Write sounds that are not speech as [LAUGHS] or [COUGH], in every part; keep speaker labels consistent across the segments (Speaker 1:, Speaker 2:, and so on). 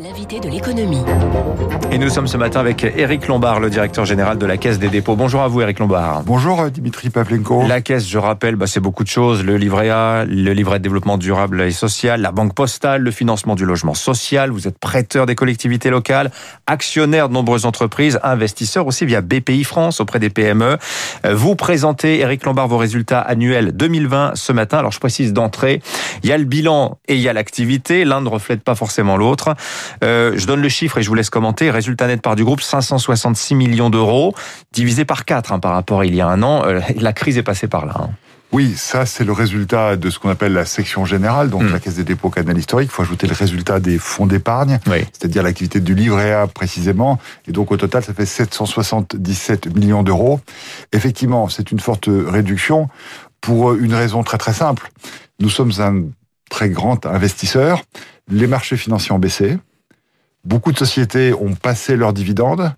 Speaker 1: l'invité de l'économie.
Speaker 2: Et nous sommes ce matin avec Éric Lombard, le directeur général de la Caisse des dépôts. Bonjour à vous, Éric Lombard.
Speaker 3: Bonjour euh, Dimitri Pavlenko.
Speaker 2: La Caisse, je rappelle, bah, c'est beaucoup de choses. Le livret A, le livret de développement durable et social, la banque postale, le financement du logement social. Vous êtes prêteur des collectivités locales, actionnaire de nombreuses entreprises, investisseur aussi via BPI France auprès des PME. Euh, vous présentez, Éric Lombard, vos résultats annuels 2020 ce matin. Alors je précise d'entrée, il y a le bilan et il y a l'activité. L'un ne reflète pas forcément l'autre. Euh, je donne le chiffre et je vous laisse commenter. Résultat net par du groupe, 566 millions d'euros, divisé par 4 hein, par rapport à il y a un an. Euh, [LAUGHS] la crise est passée par là. Hein.
Speaker 3: Oui, ça c'est le résultat de ce qu'on appelle la section générale, donc
Speaker 2: Mm.
Speaker 3: la Caisse des dépôts canal historique. Il faut ajouter le résultat des fonds d'épargne,
Speaker 2: Oui.
Speaker 3: c'est-à-dire l'activité du livret A précisément. Et donc au total, ça fait 777 millions d'euros. Effectivement, c'est une forte réduction pour une raison très très simple. Nous sommes un très grand investisseur. Les marchés financiers ont baissé. Beaucoup de sociétés ont passé leurs dividendes.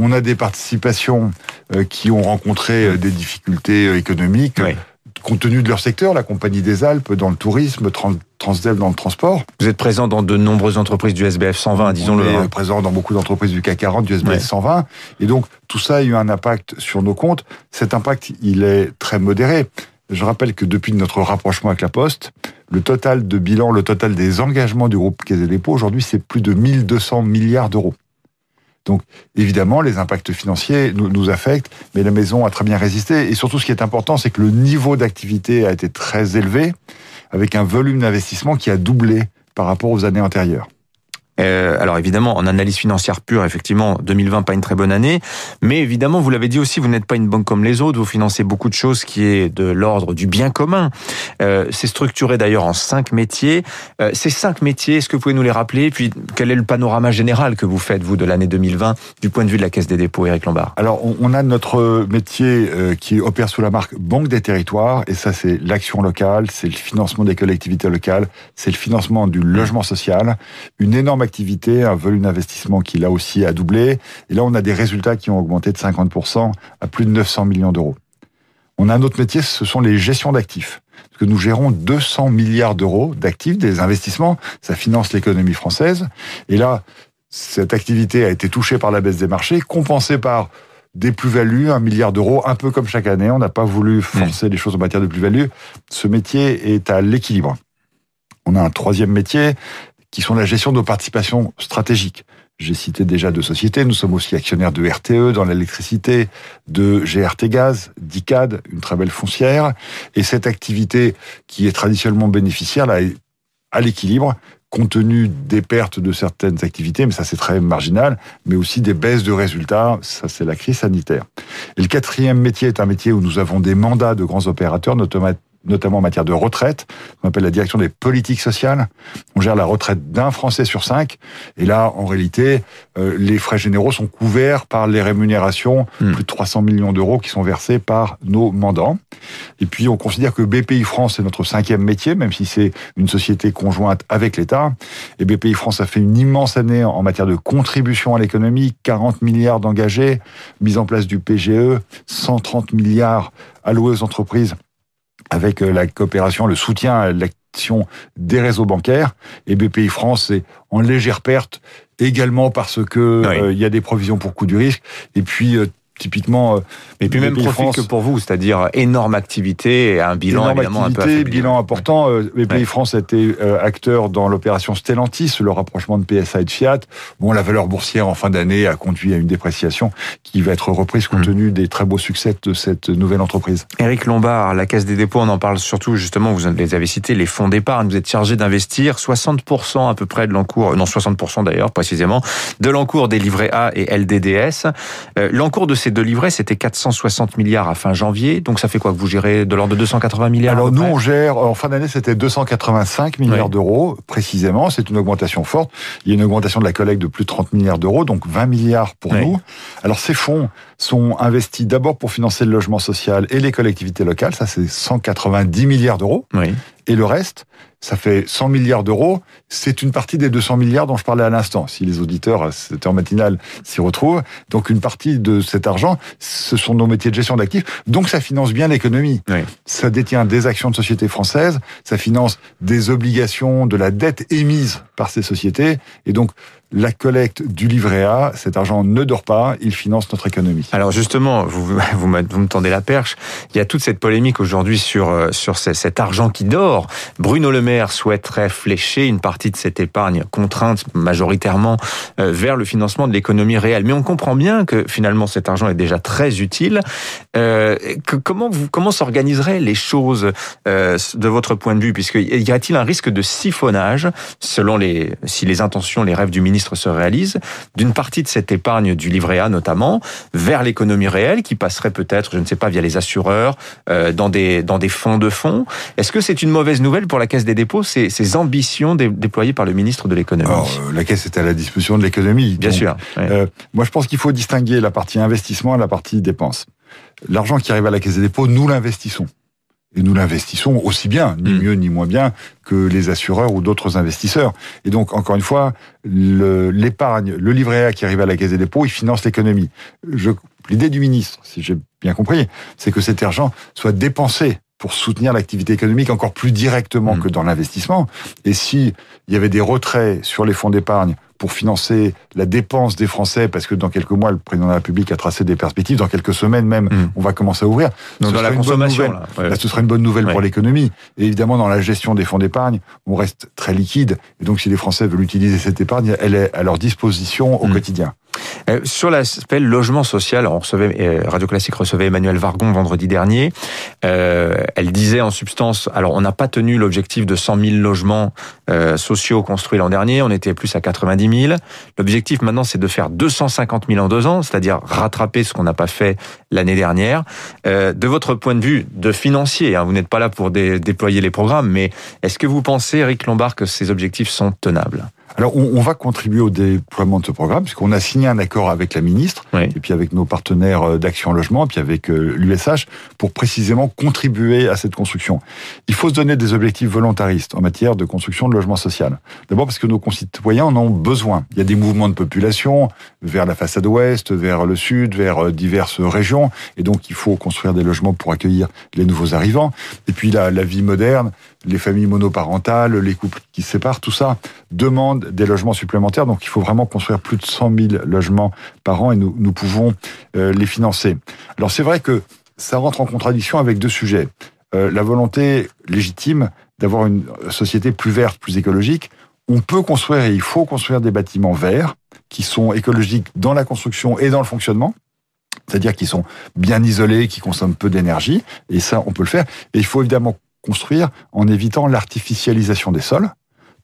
Speaker 3: On a des participations euh, qui ont rencontré euh, des difficultés euh, économiques
Speaker 2: Oui.
Speaker 3: compte tenu de leur secteur, la Compagnie des Alpes dans le tourisme, Tran- Transdev dans le transport.
Speaker 2: Vous êtes présent dans de nombreuses entreprises du SBF 120, disons-le. Hein.
Speaker 3: présent dans beaucoup d'entreprises du CAC 40, du SBF
Speaker 2: Ouais.
Speaker 3: 120. Et donc, tout ça a eu un impact sur nos comptes. Cet impact, il est très modéré. Je rappelle que depuis notre rapprochement avec la Poste, le total de bilan, le total des engagements du groupe Caisse des aujourd'hui, c'est plus de 1200 milliards d'euros. Donc, évidemment, les impacts financiers nous affectent, mais la maison a très bien résisté. Et surtout, ce qui est important, c'est que le niveau d'activité a été très élevé, avec un volume d'investissement qui a doublé par rapport aux années antérieures.
Speaker 2: Euh, alors évidemment, en analyse financière pure, effectivement, 2020 pas une très bonne année, mais évidemment, vous l'avez dit aussi, vous n'êtes pas une banque comme les autres, vous financez beaucoup de choses qui est de l'ordre du bien commun. Euh, c'est structuré d'ailleurs en cinq métiers. Euh, ces cinq métiers, est-ce que vous pouvez nous les rappeler? Puis quel est le panorama général que vous faites vous de l'année 2020 du point de vue de la Caisse des dépôts, Éric Lombard?
Speaker 3: Alors, on, on a notre métier euh, qui opère sous la marque Banque des territoires, et ça, c'est l'action locale, c'est le financement des collectivités locales, c'est le financement du logement social, une énorme activité, un volume d'investissement qui là aussi a doublé, et là, on a des résultats qui ont augmenté de 50% à plus de 900 millions d'euros. On a un autre métier, ce sont les gestions d'actifs. Parce que nous gérons 200 milliards d'euros d'actifs, des investissements, ça finance l'économie française. Et là, cette activité a été touchée par la baisse des marchés, compensée par des plus-values, un milliard d'euros, un peu comme chaque année. On n'a pas voulu forcer les choses en matière de plus-value. Ce métier est à l'équilibre. On a un troisième métier qui sont la gestion de nos participations stratégiques. J'ai cité déjà deux sociétés. Nous sommes aussi actionnaires de RTE dans l'électricité, de GRT Gaz, d'ICAD, une très belle foncière. Et cette activité qui est traditionnellement bénéficiaire, là, est à l'équilibre, compte tenu des pertes de certaines activités, mais ça c'est très marginal, mais aussi des baisses de résultats, ça c'est la crise sanitaire. Et le quatrième métier est un métier où nous avons des mandats de grands opérateurs, notamment notamment en matière de retraite, on appelle la direction des politiques sociales. On gère la retraite d'un Français sur cinq. Et là, en réalité, euh, les frais généraux sont couverts par les rémunérations,
Speaker 2: Hmm.
Speaker 3: plus de 300 millions d'euros qui sont versés par nos mandants. Et puis, on considère que BPI France est notre cinquième métier, même si c'est une société conjointe avec l'État. Et BPI France a fait une immense année en matière de contribution à l'économie, 40 milliards d'engagés, mise en place du PGE, 130 milliards alloués aux entreprises avec euh, la coopération, le soutien à l'action des réseaux bancaires. Et BPI France est en légère perte également parce que
Speaker 2: Oui.
Speaker 3: euh, il y a des provisions pour coût du risque. Et puis, euh, typiquement, euh,
Speaker 2: Et puis même
Speaker 3: France-
Speaker 2: que pour vous, c'est-à-dire énorme activité et un bilan
Speaker 3: énorme
Speaker 2: évidemment un peu
Speaker 3: activité,
Speaker 2: affaibli.
Speaker 3: bilan important. Euh, BPI
Speaker 2: Ouais.
Speaker 3: France a été euh, acteur dans l'opération Stellantis, le rapprochement de PSA et de Fiat. Bon, la valeur boursière en fin d'année a conduit à une dépréciation qui va être reprise compte
Speaker 2: Mm.
Speaker 3: tenu des très beaux succès de cette nouvelle entreprise.
Speaker 2: Éric Lombard, la Caisse des dépôts, on en parle surtout justement, vous les avez cités, les fonds d'épargne. Vous êtes chargé d'investir 60% à peu près de l'encours, non 60% d'ailleurs précisément, de l'encours des livrets A et LDDS. Euh, l'encours de ces deux livrets, c'était 460 milliards à fin janvier. Donc ça fait quoi que vous gérez de l'ordre de 280 milliards
Speaker 3: Alors nous, on gère, en fin d'année, c'était 285 milliards
Speaker 2: Oui.
Speaker 3: d'euros, précisément. C'est une augmentation forte. Il y a une augmentation de la collecte de plus de 30 milliards d'euros, donc 20 milliards pour
Speaker 2: Oui.
Speaker 3: nous. Alors ces fonds sont investis d'abord pour financer le logement social et les collectivités locales. Ça, c'est 190 milliards d'euros.
Speaker 2: Oui.
Speaker 3: Et le reste, ça fait 100 milliards d'euros. C'est une partie des 200 milliards dont je parlais à l'instant. Si les auditeurs, c'était en matinale, s'y retrouvent. Donc une partie de cet argent, ce sont nos métiers de gestion d'actifs. Donc ça finance bien l'économie. Ça détient des actions de sociétés françaises. Ça finance des obligations, de la dette émise par ces sociétés. Et donc la collecte du livret A, cet argent ne dort pas, il finance notre économie.
Speaker 2: Alors justement, vous, vous, me tendez la perche, il y a toute cette polémique aujourd'hui sur, euh, sur cet argent qui dort. Bruno Le Maire souhaiterait flécher une partie de cette épargne contrainte majoritairement euh, vers le financement de l'économie réelle. Mais on comprend bien que finalement cet argent est déjà très utile. Euh, comment comment s'organiseraient les choses de votre point de vue? Puisque y a-t-il un risque de siphonnage, selon les, si les intentions, les rêves du ministre se réalise, d'une partie de cette épargne du livret A notamment, vers l'économie réelle, qui passerait peut-être, je ne sais pas, via les assureurs, euh, dans, des, dans des fonds de fonds. Est-ce que c'est une mauvaise nouvelle pour la Caisse des dépôts, ces, ces ambitions déployées par le ministre de l'économie?
Speaker 3: Euh, La Caisse est à la disposition de l'économie.
Speaker 2: Bien sûr.
Speaker 3: Euh, moi, je pense qu'il faut distinguer la partie investissement et la partie dépense. L'argent qui arrive à la Caisse des dépôts, nous l'investissons et nous l'investissons aussi bien, ni mm. mieux ni moins bien que les assureurs ou d'autres investisseurs. Et donc, encore une fois, l'épargne, le, livret A qui arrive à la Caisse des dépôts, il finance l'économie. L'idée du ministre, si j'ai bien compris, c'est que cet argent soit dépensé pour soutenir l'activité économique encore plus directement mm. que dans l'investissement. Et si il y avait des retraits sur les fonds d'épargne pour financer la dépense des Français, parce que dans quelques mois, le président de la République a tracé des perspectives. Dans quelques semaines même, mm. on va commencer à ouvrir.
Speaker 2: Donc dans la consommation,
Speaker 3: là, ce serait une bonne nouvelle pour l'économie. Et évidemment, dans la gestion des fonds d'épargne, on reste très liquide. Et donc, si les Français veulent utiliser cette épargne, elle est à leur disposition au mm. quotidien.
Speaker 2: Euh, sur l'aspect logement social, on recevait, euh, Radio Classique recevait Emmanuel Vargon vendredi dernier. Euh, elle disait en substance, alors on n'a pas tenu l'objectif de 100 000 logements sociaux construits l'an dernier, on était plus à 90 000. L'objectif maintenant, c'est de faire 250 000 en deux ans, c'est-à-dire rattraper ce qu'on n'a pas fait l'année dernière. de votre point de vue de financier, hein, vous n'êtes pas là pour déployer les programmes, mais est-ce que vous pensez, Eric Lombard, que ces objectifs sont tenables?
Speaker 3: Alors, on, va contribuer au déploiement de ce programme, puisqu'on a signé un accord avec la ministre, et puis avec nos partenaires euh, d'Action Logement, et puis avec euh, l'USH, pour précisément contribuer à cette construction. Il faut se donner des objectifs volontaristes en matière de construction de logement social. D'abord parce que nos concitoyens en ont besoin. Il y a des mouvements de population vers la façade ouest, vers le sud, vers euh, diverses régions, et donc il faut construire des logements pour accueillir les nouveaux arrivants. Et puis la, la vie moderne, les familles monoparentales, les couples qui se séparent, tout ça demande des logements supplémentaires. Donc il faut vraiment construire plus de 100 000 logements par an et nous, nous pouvons euh, les financer. Alors c'est vrai que ça rentre en contradiction avec deux sujets. Euh, la volonté légitime d'avoir une société plus verte, plus écologique. On peut construire et il faut construire des bâtiments verts qui sont écologiques dans la construction et dans le fonctionnement c'est-à-dire qu'ils sont bien isolés, qui consomment peu d'énergie, et ça, on peut le faire. Et il faut évidemment construire en évitant l'artificialisation des sols.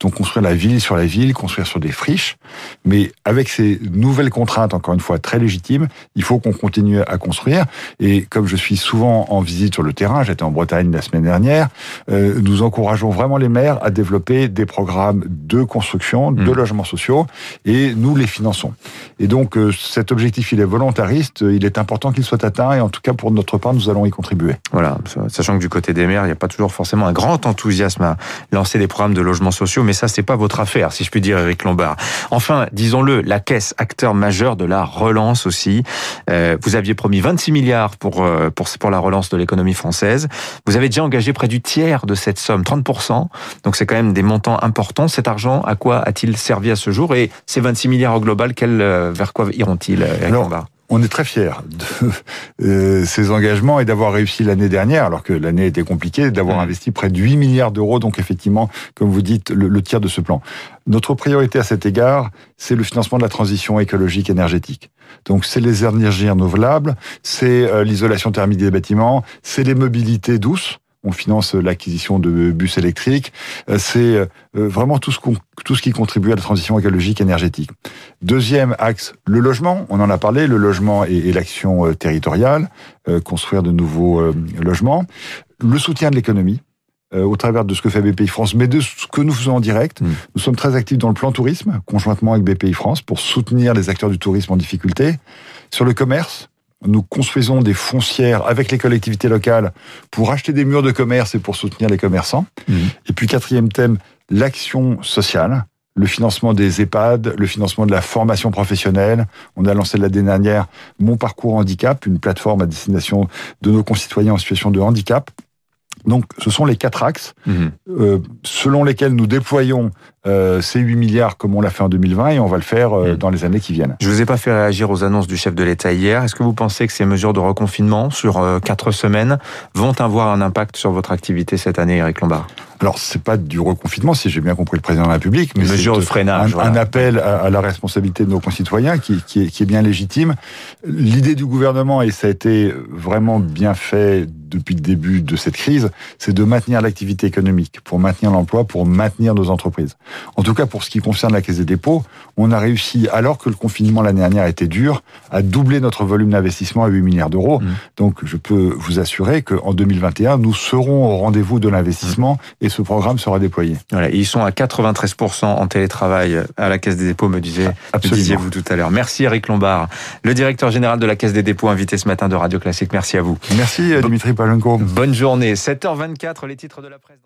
Speaker 3: Donc construire la ville sur la ville, construire sur des friches. Mais avec ces nouvelles contraintes, encore une fois très légitimes, il faut qu'on continue à construire. Et comme je suis souvent en visite sur le terrain, j'étais en Bretagne la semaine dernière, euh, nous encourageons vraiment les maires à développer des programmes de construction, de mmh. logements sociaux, et nous les finançons. Et donc euh, cet objectif, il est volontariste, il est important qu'il soit atteint, et en tout cas pour notre part, nous allons y contribuer.
Speaker 2: Voilà, sachant que du côté des maires, il n'y a pas toujours forcément un grand enthousiasme à lancer des programmes de logements sociaux mais ça, c'est pas votre affaire, si je puis dire, Eric Lombard. Enfin, disons-le, la Caisse, acteur majeur de la relance aussi. Euh, vous aviez promis 26 milliards pour, euh, pour, pour la relance de l'économie française. Vous avez déjà engagé près du tiers de cette somme, 30%. Donc c'est quand même des montants importants. Cet argent, à quoi a-t-il servi à ce jour? Et ces 26 milliards au global, quel, euh, vers quoi iront-ils, Eric Lombard?
Speaker 3: On est très fiers de [LAUGHS] euh, ces engagements et d'avoir réussi l'année dernière, alors que l'année était compliquée, d'avoir mmh. investi près de 8 milliards d'euros, donc effectivement, comme vous dites, le, tiers de ce plan. Notre priorité à cet égard, c'est le financement de la transition écologique énergétique. Donc c'est les énergies renouvelables, c'est euh, l'isolation thermique des bâtiments, c'est les mobilités douces, on finance l'acquisition de bus électriques. Euh, c'est euh, vraiment tout ce, tout ce qui contribue à la transition écologique énergétique. Deuxième axe, le logement. On en a parlé, le logement et, l'action euh, territoriale, construire de nouveaux logements. Le soutien de l'économie au travers de ce que fait BPI France, mais de ce que nous faisons en direct. Mmh. Nous sommes très actifs dans le plan tourisme, conjointement avec BPI France, pour soutenir les acteurs du tourisme en difficulté. Sur le commerce, nous construisons des foncières avec les collectivités locales pour acheter des murs de commerce et pour soutenir les commerçants. Mmh. Et puis quatrième thème, l'action sociale le financement des EHPAD, le financement de la formation professionnelle. On a lancé l'année dernière Mon Parcours Handicap, une plateforme à destination de nos concitoyens en situation de handicap. Donc, ce sont les quatre axes mhm. euh, selon lesquels nous déployons euh, ces 8 milliards comme on l'a fait en 2020 et on va le faire euh, mhm. dans les années qui viennent.
Speaker 2: Je vous ai pas fait réagir aux annonces du chef de l'État hier. Est-ce que vous pensez que ces mesures de reconfinement sur quatre semaines vont avoir un impact sur votre activité cette année, Eric Lombard?
Speaker 3: Alors, c'est pas du reconfinement, si j'ai bien compris le président de la République, mais
Speaker 2: c'est de freinage,
Speaker 3: un, appel à, la responsabilité de nos concitoyens qui, qui, est, qui est bien légitime. L'idée du gouvernement, et ça a été vraiment bien fait depuis le début de cette crise, c'est de maintenir l'activité économique, pour maintenir l'emploi, pour maintenir nos entreprises. En tout cas, pour ce qui concerne la Caisse des dépôts, on a réussi, alors que le confinement l'année dernière était dur, à doubler notre volume d'investissement à 8 milliards d'euros. Mmh. Donc, je peux vous assurer qu'en 2021, nous serons au rendez-vous de l'investissement et ce programme sera déployé.
Speaker 2: Voilà, ils sont à 93% en télétravail à la Caisse des dépôts, me, disiez, disiez-vous tout à l'heure. Merci Eric Lombard, le directeur général de la Caisse des dépôts, invité ce matin de Radio Classique. Merci à vous.
Speaker 3: Merci Dimitri Palenko.
Speaker 2: Bonne journée. 7h24, les titres de la presse.